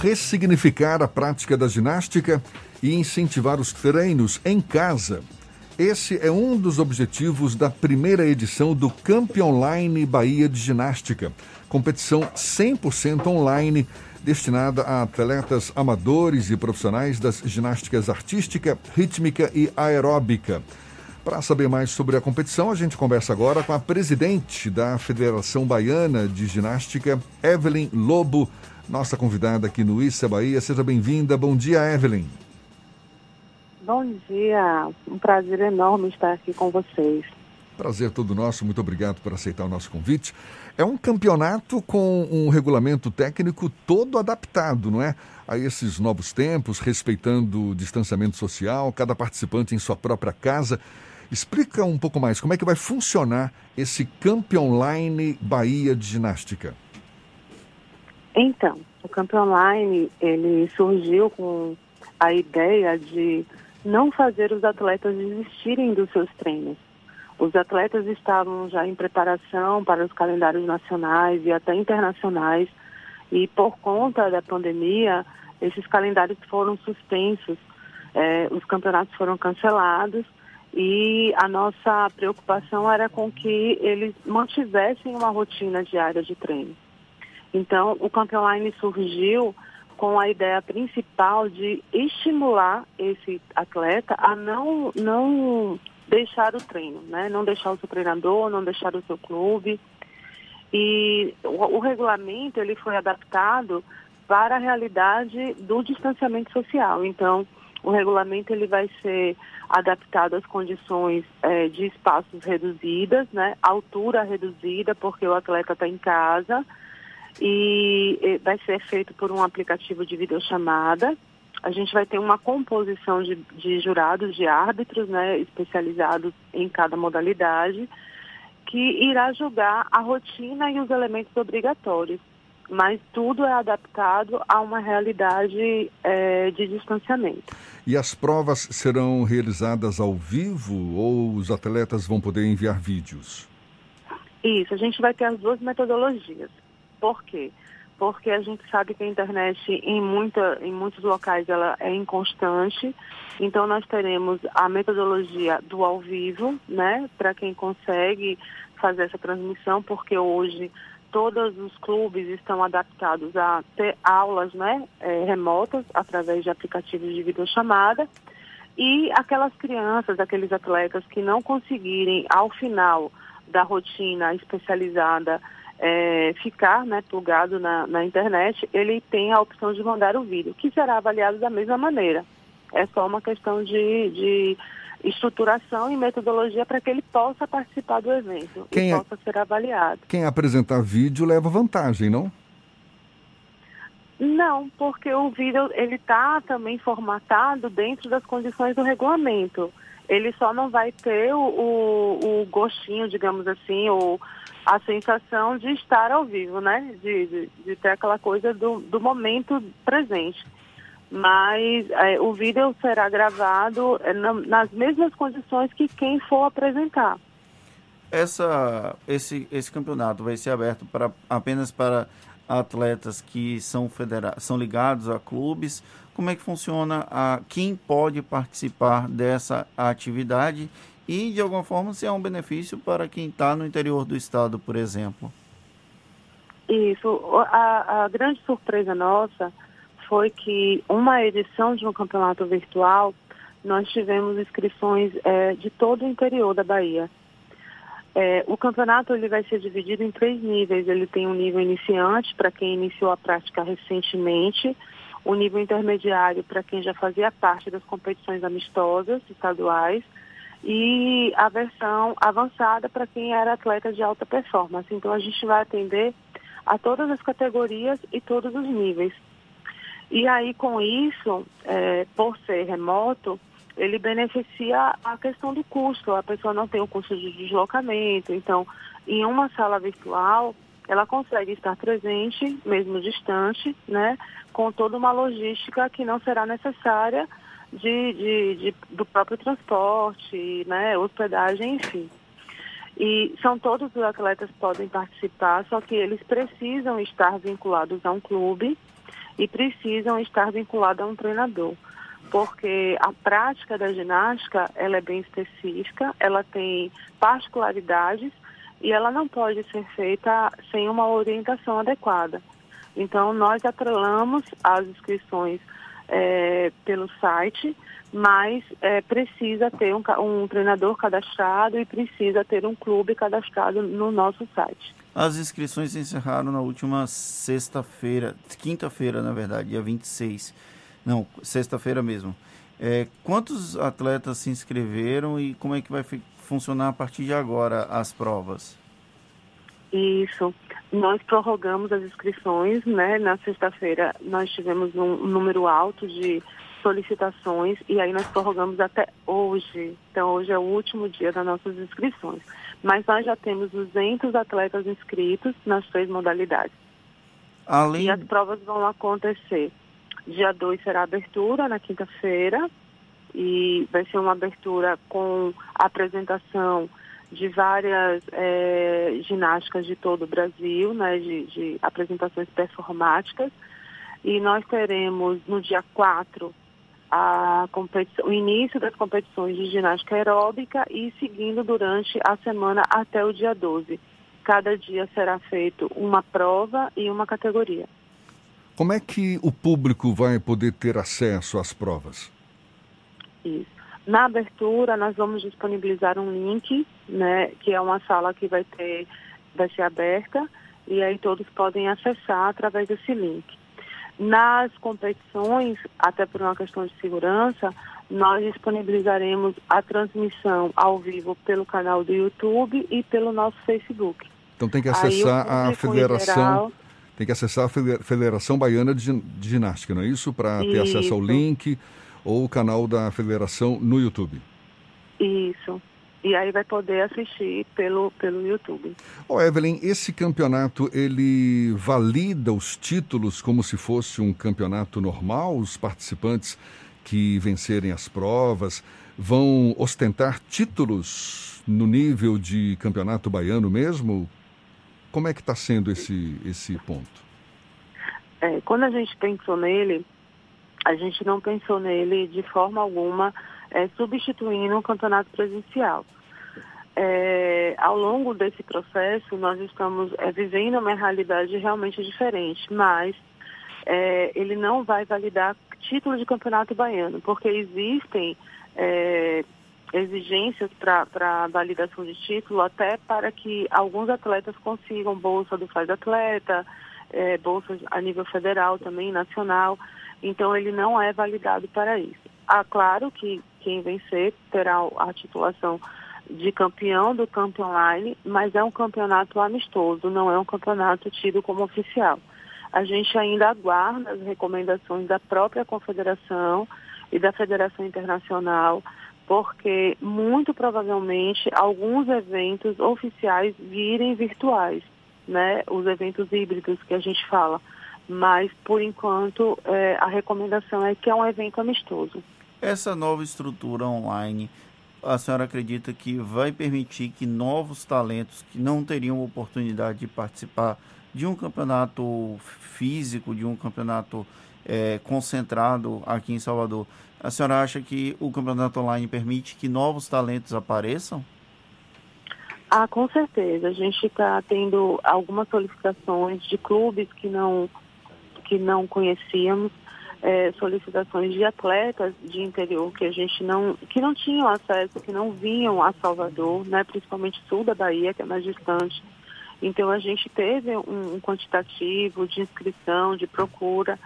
ressignificar a prática da ginástica e incentivar os treinos em casa. Esse é um dos objetivos da primeira edição do Camp Online Bahia de Ginástica, competição 100% online destinada a atletas amadores e profissionais das ginásticas artística, rítmica e aeróbica. Para saber mais sobre a competição, a gente conversa agora com a presidente da Federação Baiana de Ginástica, Evelyn Lobo, nossa convidada aqui no Issa Bahia. Seja bem-vinda. Bom dia, Evelyn. Bom dia. Um prazer enorme estar aqui com vocês. Prazer todo nosso. Muito obrigado por aceitar o nosso convite. É um campeonato com um regulamento técnico todo adaptado, não é? A esses novos tempos, respeitando o distanciamento social, cada participante em sua própria casa. Explica um pouco mais como é que vai funcionar esse Camp Online Bahia de Ginástica. Então, o Camp Online ele surgiu com a ideia de não fazer os atletas desistirem dos seus treinos. Os atletas estavam já em preparação para os calendários nacionais e até internacionais, e por conta da pandemia, esses calendários foram suspensos, eh, os campeonatos foram cancelados e a nossa preocupação era com que eles mantivessem uma rotina diária de treino. Então, o Campeão Online surgiu com a ideia principal de estimular esse atleta a não, não deixar o treino, né? não deixar o seu treinador, não deixar o seu clube. E o, o regulamento ele foi adaptado para a realidade do distanciamento social. Então, o regulamento ele vai ser adaptado às condições é, de espaços reduzidas, né? Altura reduzida, porque o atleta está em casa. E, e vai ser feito por um aplicativo de videochamada. A gente vai ter uma composição de, de jurados, de árbitros, né? Especializados em cada modalidade, que irá julgar a rotina e os elementos obrigatórios mas tudo é adaptado a uma realidade é, de distanciamento. E as provas serão realizadas ao vivo ou os atletas vão poder enviar vídeos? Isso, a gente vai ter as duas metodologias. Por quê? Porque a gente sabe que a internet em, muita, em muitos locais ela é inconstante, então nós teremos a metodologia do ao vivo, né, para quem consegue fazer essa transmissão, porque hoje todos os clubes estão adaptados a ter aulas né, é, remotas através de aplicativos de videochamada. E aquelas crianças, aqueles atletas que não conseguirem, ao final da rotina especializada, é, ficar né, plugado na, na internet, ele tem a opção de mandar o vídeo, que será avaliado da mesma maneira. É só uma questão de, de estruturação e metodologia para que ele possa participar do evento quem e é, possa ser avaliado. Quem apresentar vídeo leva vantagem, não? Não, porque o vídeo ele está também formatado dentro das condições do regulamento. Ele só não vai ter o, o, o gostinho, digamos assim, ou a sensação de estar ao vivo, né? De, de, de ter aquela coisa do, do momento presente mas é, o vídeo será gravado é, na, nas mesmas condições que quem for apresentar. Essa, esse, esse campeonato vai ser aberto para, apenas para atletas que são, federa são ligados a clubes. Como é que funciona? A, quem pode participar dessa atividade e, de alguma forma, se é um benefício para quem está no interior do estado, por exemplo? Isso. A, a grande surpresa nossa foi que uma edição de um campeonato virtual, nós tivemos inscrições é, de todo o interior da Bahia. É, o campeonato ele vai ser dividido em três níveis. Ele tem um nível iniciante para quem iniciou a prática recentemente, o nível intermediário para quem já fazia parte das competições amistosas estaduais e a versão avançada para quem era atleta de alta performance. Então a gente vai atender a todas as categorias e todos os níveis. E aí, com isso, é, por ser remoto, ele beneficia a questão do custo. A pessoa não tem o custo de deslocamento. Então, em uma sala virtual, ela consegue estar presente, mesmo distante, né, com toda uma logística que não será necessária de, de, de do próprio transporte, né, hospedagem, enfim. E são todos os atletas que podem participar, só que eles precisam estar vinculados a um clube e precisam estar vinculados a um treinador, porque a prática da ginástica ela é bem específica, ela tem particularidades e ela não pode ser feita sem uma orientação adequada. Então, nós atrelamos as inscrições é, pelo site, mas é, precisa ter um, um treinador cadastrado e precisa ter um clube cadastrado no nosso site. As inscrições se encerraram na última sexta-feira, quinta-feira, na verdade, dia 26. Não, sexta-feira mesmo. É, quantos atletas se inscreveram e como é que vai funcionar a partir de agora as provas? Isso. Nós prorrogamos as inscrições, né? Na sexta-feira nós tivemos um, número alto de solicitações e aí nós prorrogamos até hoje. Então hoje é o último dia das nossas inscrições. Mas nós já temos 200 atletas inscritos nas três modalidades. Além... E as provas vão acontecer. Dia 2 será a abertura, na quinta-feira, e vai ser uma abertura com apresentação de várias é, ginásticas de todo o Brasil, né, de, de, apresentações performáticas. E nós teremos no dia 4 a o início das competições de ginástica aeróbica e seguindo durante a semana até o dia 12. Cada dia será feito uma prova e uma categoria. Como é que o público vai poder ter acesso às provas? Isso. Na abertura, nós vamos disponibilizar um link, né, que é uma sala que vai ter, vai ser aberta, e aí todos podem acessar através desse link. Nas competições, até por uma questão de segurança, nós disponibilizaremos a transmissão ao vivo pelo canal do YouTube e pelo nosso Facebook. Então tem que acessar a federação. Geral, tem que acessar a Federação Baiana de Ginástica, não é isso? Para ter acesso ao link ou o canal da federação no YouTube. Isso. E aí vai poder assistir pelo, pelo YouTube. Oh, Evelyn, esse campeonato, ele valida os títulos como se fosse um campeonato normal? Os participantes que vencerem as provas vão ostentar títulos no nível de campeonato baiano mesmo? Como é que está sendo esse, esse ponto? É, quando a gente pensou nele, a gente não pensou nele de forma alguma é, substituindo um campeonato presencial. É, ao longo desse processo, nós estamos é, vivendo uma realidade realmente diferente, mas é, ele não vai validar título de campeonato baiano, porque existem é, exigências para validação de título, até para que alguns atletas consigam bolsa do Faz Atleta, é, bolsas a nível federal também, nacional. Então, ele não é validado para isso. Ah, claro que quem vencer terá a titulação de campeão do campo online, mas é um campeonato amistoso, não é um campeonato tido como oficial. A gente ainda aguarda as recomendações da própria confederação e da Federação Internacional, porque muito provavelmente alguns eventos oficiais virem virtuais, né? Os eventos híbridos que a gente fala mas por enquanto é, a recomendação é que é um evento amistoso. Essa nova estrutura online, a senhora acredita que vai permitir que novos talentos que não teriam oportunidade de participar de um campeonato físico, de um campeonato é, concentrado aqui em Salvador, a senhora acha que o campeonato online permite que novos talentos apareçam? Ah, com certeza. A gente está tendo algumas solicitações de clubes que não que não conhecíamos, é, solicitações de atletas de interior que a gente não, que não tinham acesso, que não vinham a Salvador, né, principalmente sul da Bahia, que é mais distante. Então a gente teve um, um quantitativo de inscrição, de procura,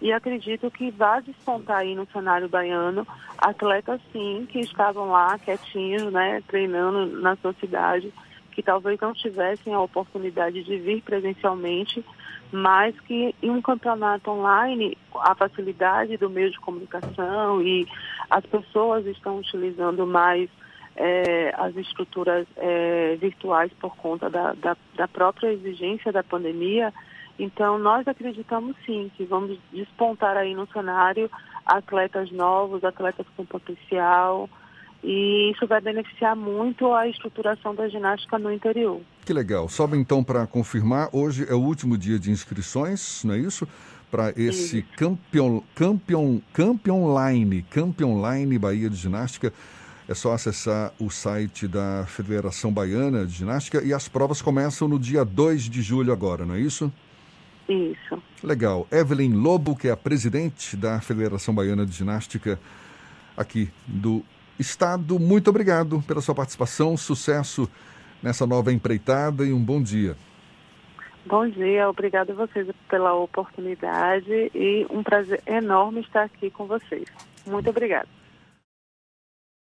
e acredito que vai despontar aí no cenário baiano atletas sim que estavam lá quietinhos, né, treinando na sua cidade, que talvez não tivessem a oportunidade de vir presencialmente, mas que em um campeonato online a facilidade do meio de comunicação e as pessoas estão utilizando mais é, as estruturas é, virtuais por conta da, da, da, própria exigência da pandemia. Então, nós acreditamos sim que vamos despontar aí no cenário atletas novos, atletas com potencial, e isso vai beneficiar muito a estruturação da ginástica no interior. Que legal. Só então para confirmar, hoje é o último dia de inscrições, não é isso? para esse campeão, campeão, campeão online, campeão online Bahia de Ginástica. É só acessar o site da Federação Baiana de Ginástica e as provas começam no dia 2 de julho agora, não é isso? Isso. Legal. Evelyn Lobo, que é a presidente da Federação Baiana de Ginástica aqui do Estado, muito obrigado pela sua participação, sucesso nessa nova empreitada e um bom dia. Bom dia, obrigado a vocês pela oportunidade e um prazer enorme estar aqui com vocês. Muito obrigada.